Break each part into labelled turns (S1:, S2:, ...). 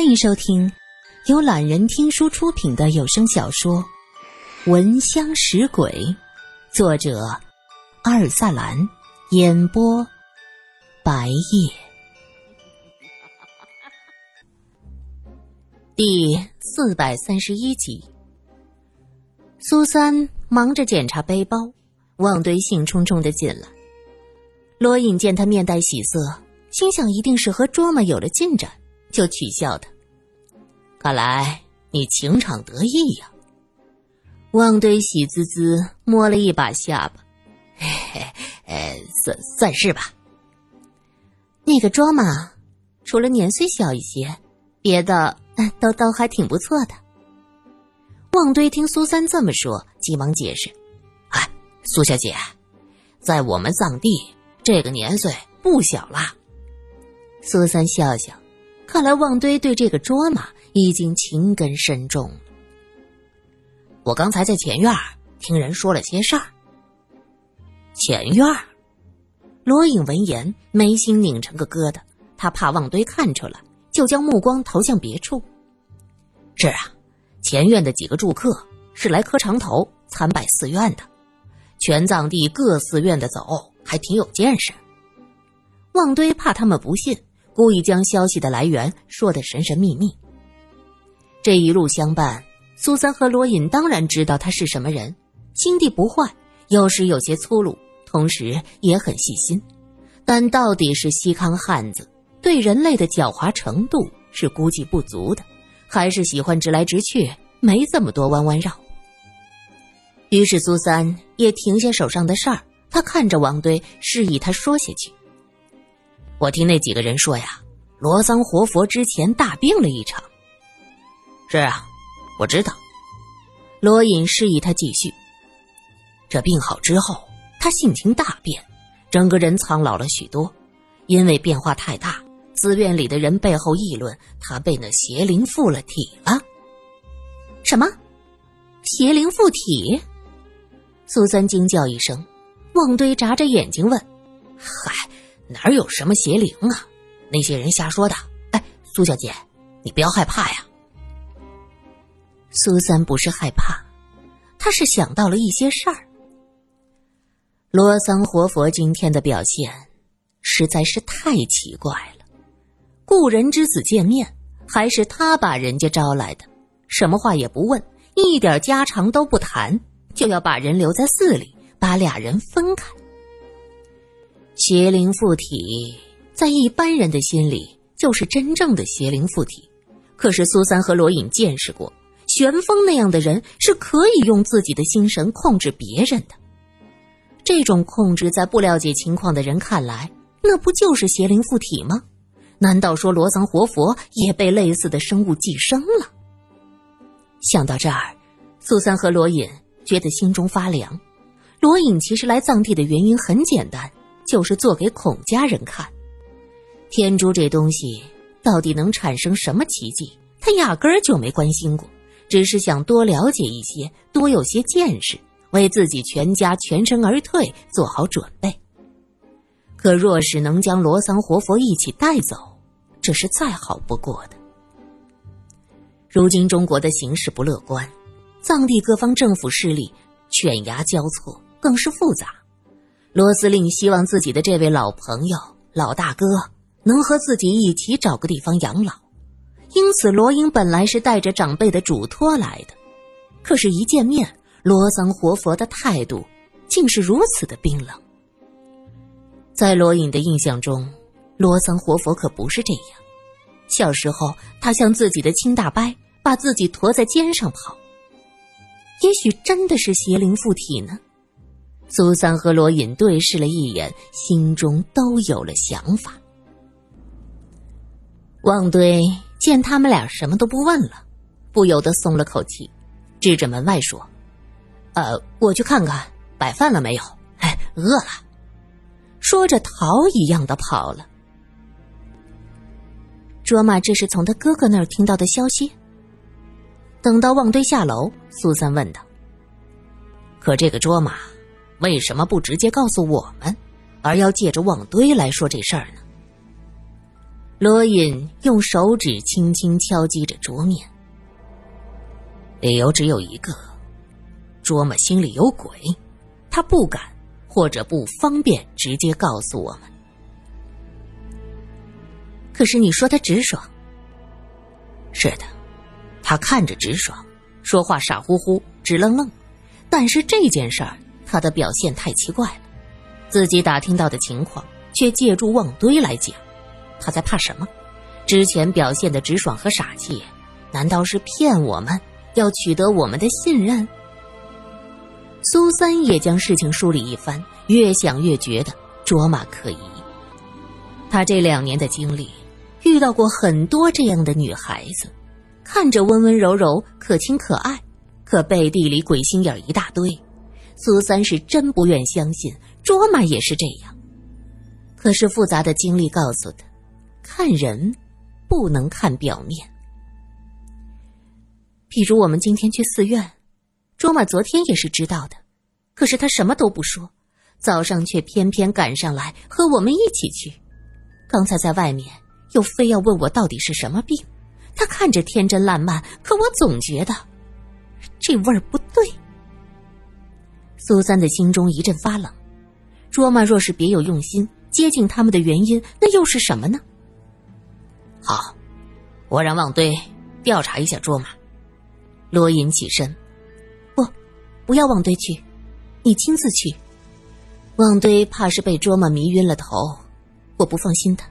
S1: 欢迎收听由懒人听书出品的有声小说《闻香识鬼》，作者阿尔萨兰，演播白夜。第四百三十一集，苏三忙着检查背包，旺堆兴冲冲的进来。罗隐见他面带喜色，心想一定是和卓玛有了进展。就取笑他，看来你情场得意呀。旺堆喜滋滋摸了一把下巴，嘿嘿，呃，算算是吧。那个卓玛，除了年岁小一些，别的都都还挺不错的。旺堆听苏三这么说，急忙解释：“
S2: 哎，苏小姐，在我们藏地，这个年岁不小了。”
S1: 苏三笑笑。看来旺堆对这个卓玛已经情根深重。
S2: 我刚才在前院听人说了些事儿。前院，
S1: 罗隐闻言眉心拧成个疙瘩，他怕旺堆看出来，就将目光投向别处。
S2: 是啊，前院的几个住客是来磕长头参拜寺院的，全藏地各寺院的走还挺有见识。
S1: 旺堆怕他们不信。故意将消息的来源说得神神秘秘。这一路相伴，苏三和罗隐当然知道他是什么人，心地不坏，有时有些粗鲁，同时也很细心。但到底是西康汉子，对人类的狡猾程度是估计不足的，还是喜欢直来直去，没这么多弯弯绕。于是苏三也停下手上的事儿，他看着王堆，示意他说下去。
S2: 我听那几个人说呀，罗桑活佛之前大病了一场。是啊，我知道。
S1: 罗隐示意他继续。
S2: 这病好之后，他性情大变，整个人苍老了许多。因为变化太大，寺院里的人背后议论他被那邪灵附了体了。
S1: 什么？邪灵附体？苏三惊叫一声，旺堆眨着眼睛问：“
S2: 嗨。”哪有什么邪灵啊？那些人瞎说的。哎，苏小姐，你不要害怕呀。
S1: 苏三不是害怕，他是想到了一些事儿。罗桑活佛今天的表现实在是太奇怪了。故人之子见面，还是他把人家招来的，什么话也不问，一点家常都不谈，就要把人留在寺里，把俩人分开。邪灵附体，在一般人的心里就是真正的邪灵附体。可是苏三和罗隐见识过，玄风那样的人是可以用自己的心神控制别人的。这种控制，在不了解情况的人看来，那不就是邪灵附体吗？难道说罗桑活佛也被类似的生物寄生了？想到这儿，苏三和罗隐觉得心中发凉。罗隐其实来藏地的原因很简单。就是做给孔家人看，天珠这东西到底能产生什么奇迹？他压根儿就没关心过，只是想多了解一些，多有些见识，为自己全家全身而退做好准备。可若是能将罗桑活佛一起带走，这是再好不过的。如今中国的形势不乐观，藏地各方政府势力犬牙交错，更是复杂。罗司令希望自己的这位老朋友、老大哥能和自己一起找个地方养老，因此罗英本来是带着长辈的嘱托来的。可是，一见面，罗桑活佛的态度竟是如此的冰冷。在罗隐的印象中，罗桑活佛可不是这样。小时候，他像自己的亲大伯，把自己驮在肩上跑。也许真的是邪灵附体呢。苏三和罗隐对视了一眼，心中都有了想法。旺堆见他们俩什么都不问了，不由得松了口气，指着门外说：“呃，我去看看摆饭了没有。哎，饿了。”说着逃一样的跑了。卓玛这是从他哥哥那儿听到的消息。等到旺堆下楼，苏三问道：“
S2: 可这个卓玛？”为什么不直接告诉我们，而要借着旺堆来说这事儿呢？罗隐用手指轻轻敲击着桌面。理由只有一个：卓玛心里有鬼，他不敢或者不方便直接告诉我们。可是你说他直爽，是的，他看着直爽，说话傻乎乎、直愣愣。但是这件事儿，他的表现太奇怪了，自己打听到的情况却借助旺堆来讲。他在怕什么？之前表现的直爽和傻气，难道是骗我们，要取得我们的信任？苏三也将事情梳理一番，越想越觉得卓玛可疑。他这两年的经历，遇到过很多这样的女孩子，看着温温柔柔、可亲可爱，可背地里鬼心眼一大堆。苏三是真不愿相信卓玛也是这样，可是复杂的经历告诉他。看人，不能看表面。比如我们今天去寺院，卓玛昨天也是知道的，可是他什么都不说，早上却偏偏赶上来和我们一起去。刚才在外面又非要问我到底是什么病，他看着天真烂漫，可我总觉得这味儿不对。苏三的心中一阵发冷，卓玛若是别有用心接近他们的原因，那又是什么呢？好，我让旺堆调查一下卓玛。罗隐起身，不，不要旺堆去，你亲自去。旺堆怕是被卓玛迷晕了头，我不放心他。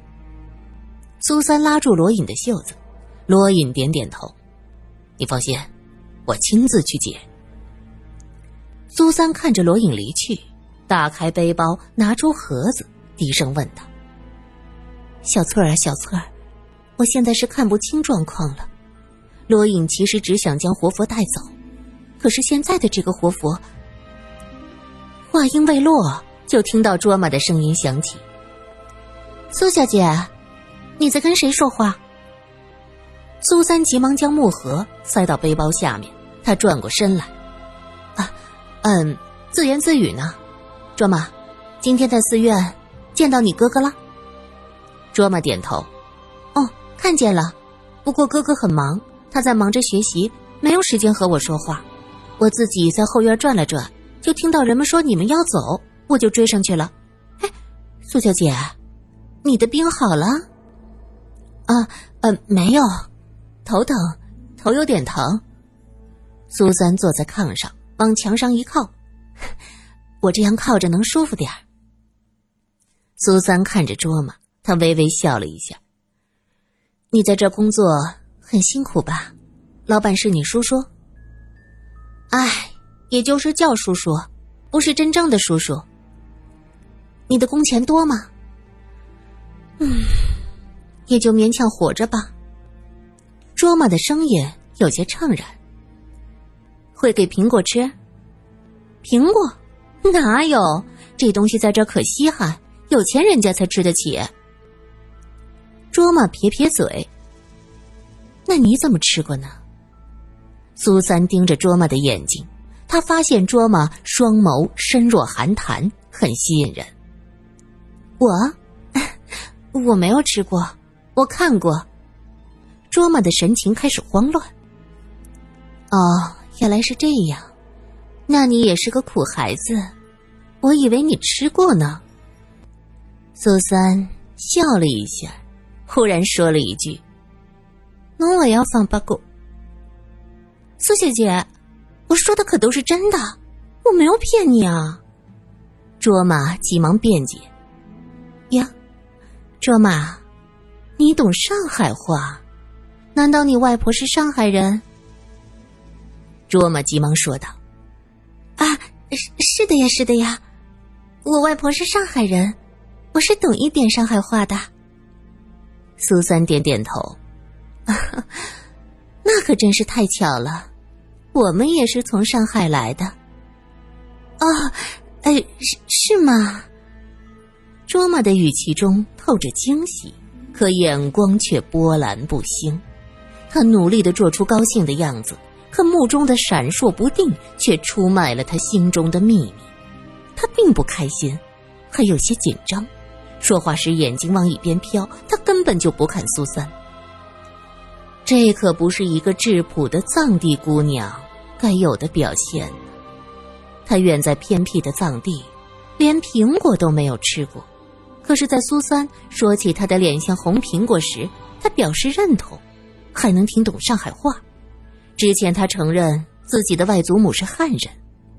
S2: 苏三拉住罗隐的袖子，罗隐点点头，你放心，我亲自去解。苏三看着罗隐离去，打开背包，拿出盒子，低声问道：“小翠儿啊，小翠儿。”我现在是看不清状况了。罗隐其实只想将活佛带走，可是现在的这个活佛……话音未落，就听到卓玛的声音响起：“苏小姐，你在跟谁说话？”苏三急忙将木盒塞到背包下面，他转过身来：“，嗯，自言自语呢。”卓玛，今天在寺院见到你哥哥了。卓玛点头。哦看见了，不过哥哥很忙，他在忙着学习，没有时间和我说话。我自己在后院转了转，就听到人们说你们要走，我就追上去了。哎，苏小姐，你的病好了？啊，呃，没有，头疼，头有点疼。苏三坐在炕上，往墙上一靠，我这样靠着能舒服点苏三看着卓玛，他微微笑了一下。你在这工作很辛苦吧？老板是你叔叔？哎，也就是叫叔叔，不是真正的叔叔。你的工钱多吗？嗯，也就勉强活着吧。卓玛的声音有些怅然。会给苹果吃？苹果哪有？这东西在这可稀罕，有钱人家才吃得起。卓玛撇撇嘴：“那你怎么吃过呢？”苏三盯着卓玛的眼睛，他发现卓玛双眸深若寒潭，很吸引人。我，我没有吃过，我看过。卓玛的神情开始慌乱。哦，原来是这样，那你也是个苦孩子，我以为你吃过呢。苏三笑了一下。忽然说了一句：“那我要放八股。”苏小姐，我说的可都是真的，我没有骗你啊！卓玛急忙辩解：“呀，卓玛，你懂上海话？难道你外婆是上海人？”卓玛急忙说道：“啊，是是的呀，是的呀，我外婆是上海人，我是懂一点上海话的。”苏三点点头，那可真是太巧了，我们也是从上海来的。哦，哎，是是吗？卓玛的语气中透着惊喜，可眼光却波澜不兴。他努力的做出高兴的样子，可目中的闪烁不定却出卖了他心中的秘密。他并不开心，还有些紧张，说话时眼睛往一边飘，他根本。就不看苏三。这可不是一个质朴的藏地姑娘该有的表现。她远在偏僻的藏地，连苹果都没有吃过。可是，在苏三说起她的脸像红苹果时，她表示认同，还能听懂上海话。之前他承认自己的外祖母是汉人，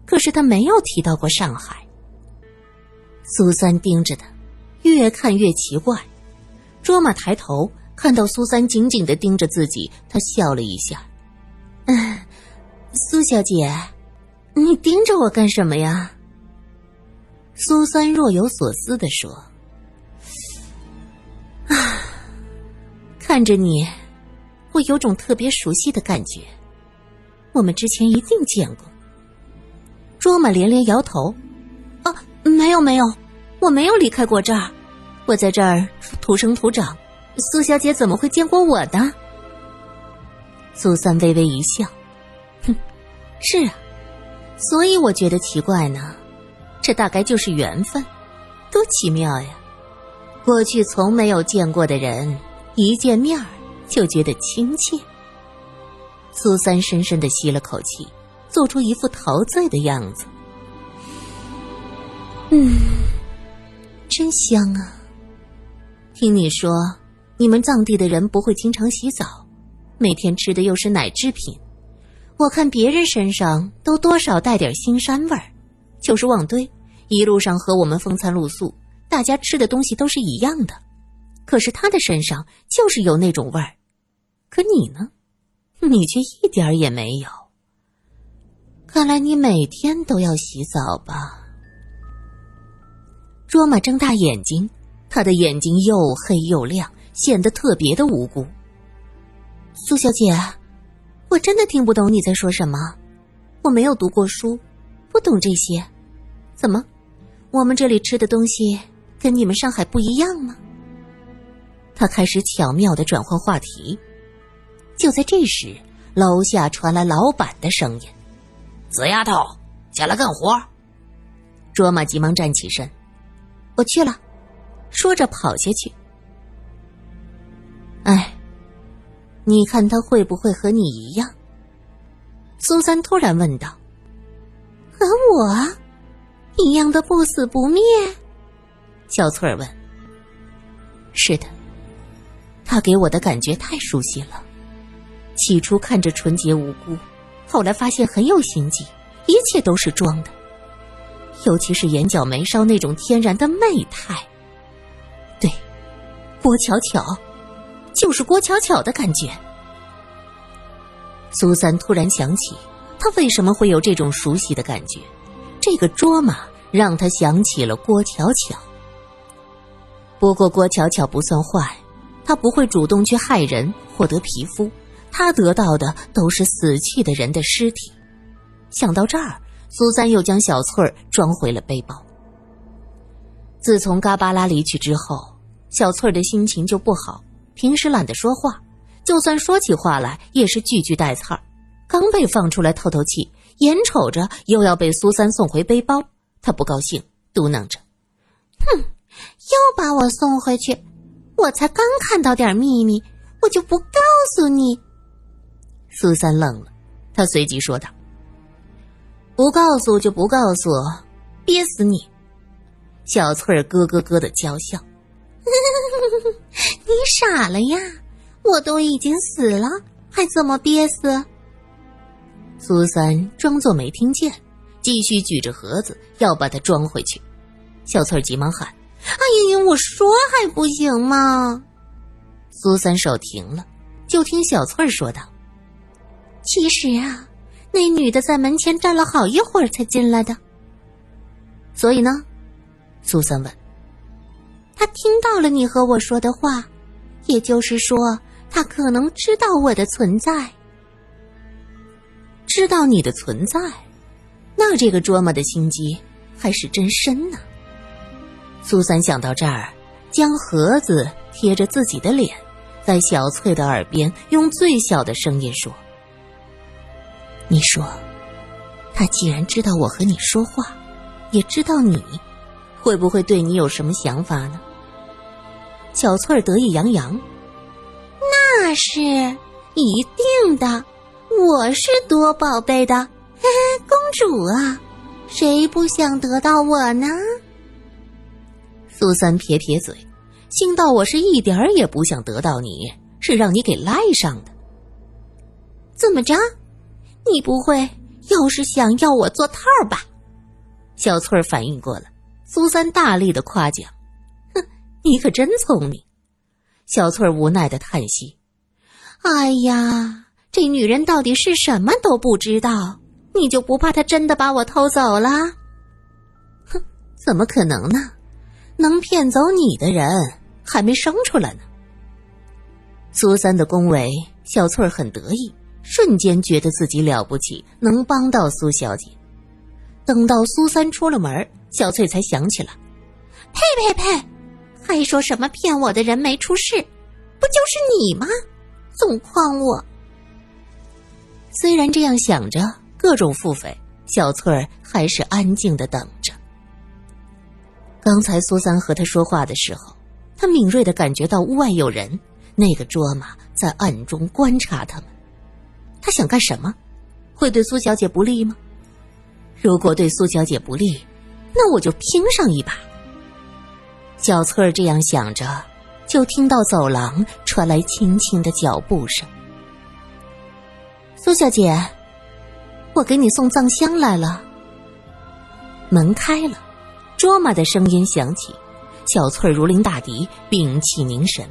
S2: 可是他没有提到过上海。苏三盯着他，越看越奇怪。卓玛抬头。看到苏三紧紧的盯着自己，他笑了一下：“嗯，苏小姐，你盯着我干什么呀？”苏三若有所思的说：“啊，看着你，我有种特别熟悉的感觉，我们之前一定见过。”卓玛连连摇头：“啊，没有没有，我没有离开过这儿，我在这儿土生土长。”苏小姐怎么会见过我的？苏三微微一笑，哼，是啊，所以我觉得奇怪呢。这大概就是缘分，多奇妙呀！过去从没有见过的人，一见面就觉得亲切。苏三深深的吸了口气，做出一副陶醉的样子。嗯，真香啊！听你说。你们藏地的人不会经常洗澡，每天吃的又是奶制品。我看别人身上都多少带点腥膻味儿，就是旺堆，一路上和我们风餐露宿，大家吃的东西都是一样的。可是他的身上就是有那种味儿，可你呢？你却一点也没有。看来你每天都要洗澡吧？卓玛睁大眼睛，他的眼睛又黑又亮。显得特别的无辜。苏小姐，我真的听不懂你在说什么。我没有读过书，不懂这些。怎么，我们这里吃的东西跟你们上海不一样吗？他开始巧妙的转换话题。就在这时，楼下传来老板的声音：“
S3: 死丫头，下来干活。”
S2: 卓玛急忙站起身：“我去了。”说着跑下去。哎，你看他会不会和你一样？苏三突然问道。和我一样的不死不灭？小翠儿问。是的，他给我的感觉太熟悉了。起初看着纯洁无辜，后来发现很有心计，一切都是装的，尤其是眼角眉梢那种天然的媚态。对，郭巧巧。就是郭巧巧的感觉。苏三突然想起，他为什么会有这种熟悉的感觉？这个卓玛让他想起了郭巧巧。不过郭巧巧不算坏，她不会主动去害人获得皮肤，他得到的都是死去的人的尸体。想到这儿，苏三又将小翠儿装回了背包。自从嘎巴拉离去之后，小翠儿的心情就不好。平时懒得说话，就算说起话来也是句句带刺儿。刚被放出来透透气，眼瞅着又要被苏三送回背包，他不高兴，嘟囔着：“哼，又把我送回去！我才刚看到点秘密，我就不告诉你。”苏三愣了，他随即说道：“不告诉就不告诉，憋死你！”小翠儿咯咯咯的娇笑。你傻了呀！我都已经死了，还怎么憋死？苏三装作没听见，继续举着盒子要把它装回去。小翠儿急忙喊：“哎呀呀，我说还不行吗？”苏三手停了，就听小翠儿说道：“其实啊，那女的在门前站了好一会儿才进来的。所以呢？”苏三问。他听到了你和我说的话，也就是说，他可能知道我的存在。知道你的存在，那这个琢磨的心机还是真深呢。苏三想到这儿，将盒子贴着自己的脸，在小翠的耳边用最小的声音说：“你说，他既然知道我和你说话，也知道你，会不会对你有什么想法呢？”
S1: 小翠儿得意洋洋：“
S2: 那是一定的，我是多宝贝的公主啊，谁不想得到我呢？”
S1: 苏三撇撇嘴，心道：“我是一点儿也不想得到你，是让你给赖上的。
S2: 怎么着？你不会又是想要我做套吧？”
S1: 小翠儿反应过来，苏三大力的夸奖：“哼，你可真聪明。”小翠儿无奈的叹息：“
S2: 哎呀，这女人到底是什么都不知道，你就不怕她真的把我偷走了？”“
S1: 哼，怎么可能呢？能骗走你的人还没生出来呢。”苏三的恭维，小翠儿很得意，瞬间觉得自己了不起，能帮到苏小姐。等到苏三出了门，小翠才想起来：“
S2: 呸呸呸！还说什么骗我的人没出事，不就是你吗？总诓我。”
S1: 虽然这样想着，各种腹诽，小翠儿还是安静的等着。刚才苏三和他说话的时候，他敏锐的感觉到屋外有人，那个卓玛在暗中观察他们。他想干什么？会对苏小姐不利吗？如果对苏小姐不利，那我就拼上一把。小翠儿这样想着，就听到走廊传来轻轻的脚步声。苏小姐，我给你送藏香来了。门开了，卓玛的声音响起。小翠儿如临大敌，屏气凝神。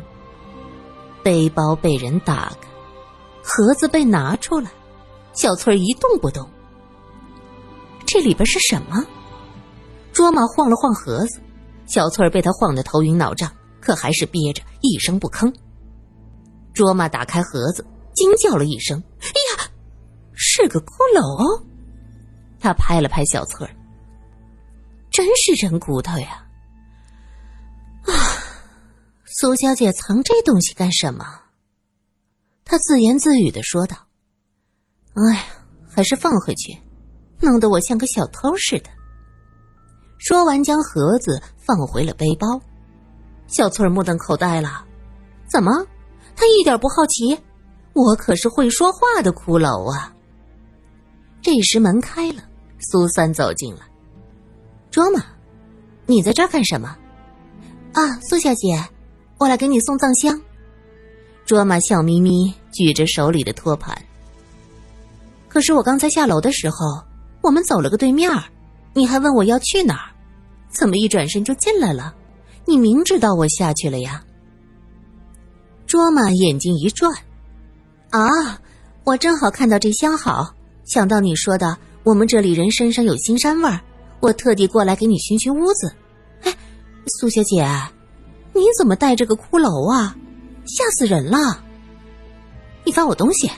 S1: 背包被人打开，盒子被拿出来，小翠儿一动不动。这里边是什么？卓玛晃了晃盒子，小翠儿被他晃得头晕脑胀，可还是憋着一声不吭。卓玛打开盒子，惊叫了一声：“哎呀，是个骷髅！”他拍了拍小翠儿：“真是人骨头呀！”啊，苏小姐藏这东西干什么？他自言自语的说道：“哎呀，还是放回去。”弄得我像个小偷似的。说完，将盒子放回了背包。小翠儿目瞪口呆了：“怎么？他一点不好奇？我可是会说话的骷髅啊！”这时门开了，苏三走进来：“卓玛，你在这儿干什么？”“
S2: 啊，苏小姐，我来给你送藏香。”
S1: 卓玛笑眯眯，举着手里的托盘。可是我刚才下楼的时候。我们走了个对面你还问我要去哪儿？怎么一转身就进来了？你明知道我下去了呀？卓玛眼睛一转，啊，我正好看到这香好，想到你说的我们这里人身上有腥膻味儿，我特地过来给你熏熏屋子。哎，苏小姐，你怎么带着个骷髅啊？吓死人了！你翻我东西？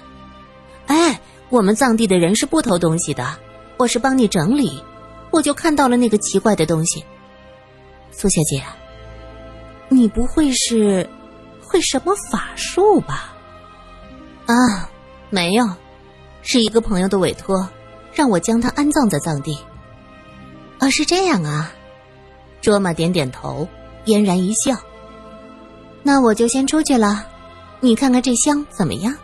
S1: 哎，我们藏地的人是不偷东西的。我是帮你整理，我就看到了那个奇怪的东西。苏小姐，你不会是会什么法术吧？啊，没有，是一个朋友的委托，让我将他安葬在藏地。啊，是这样啊。卓玛点点头，嫣然一笑。那我就先出去了，你看看这香怎么样？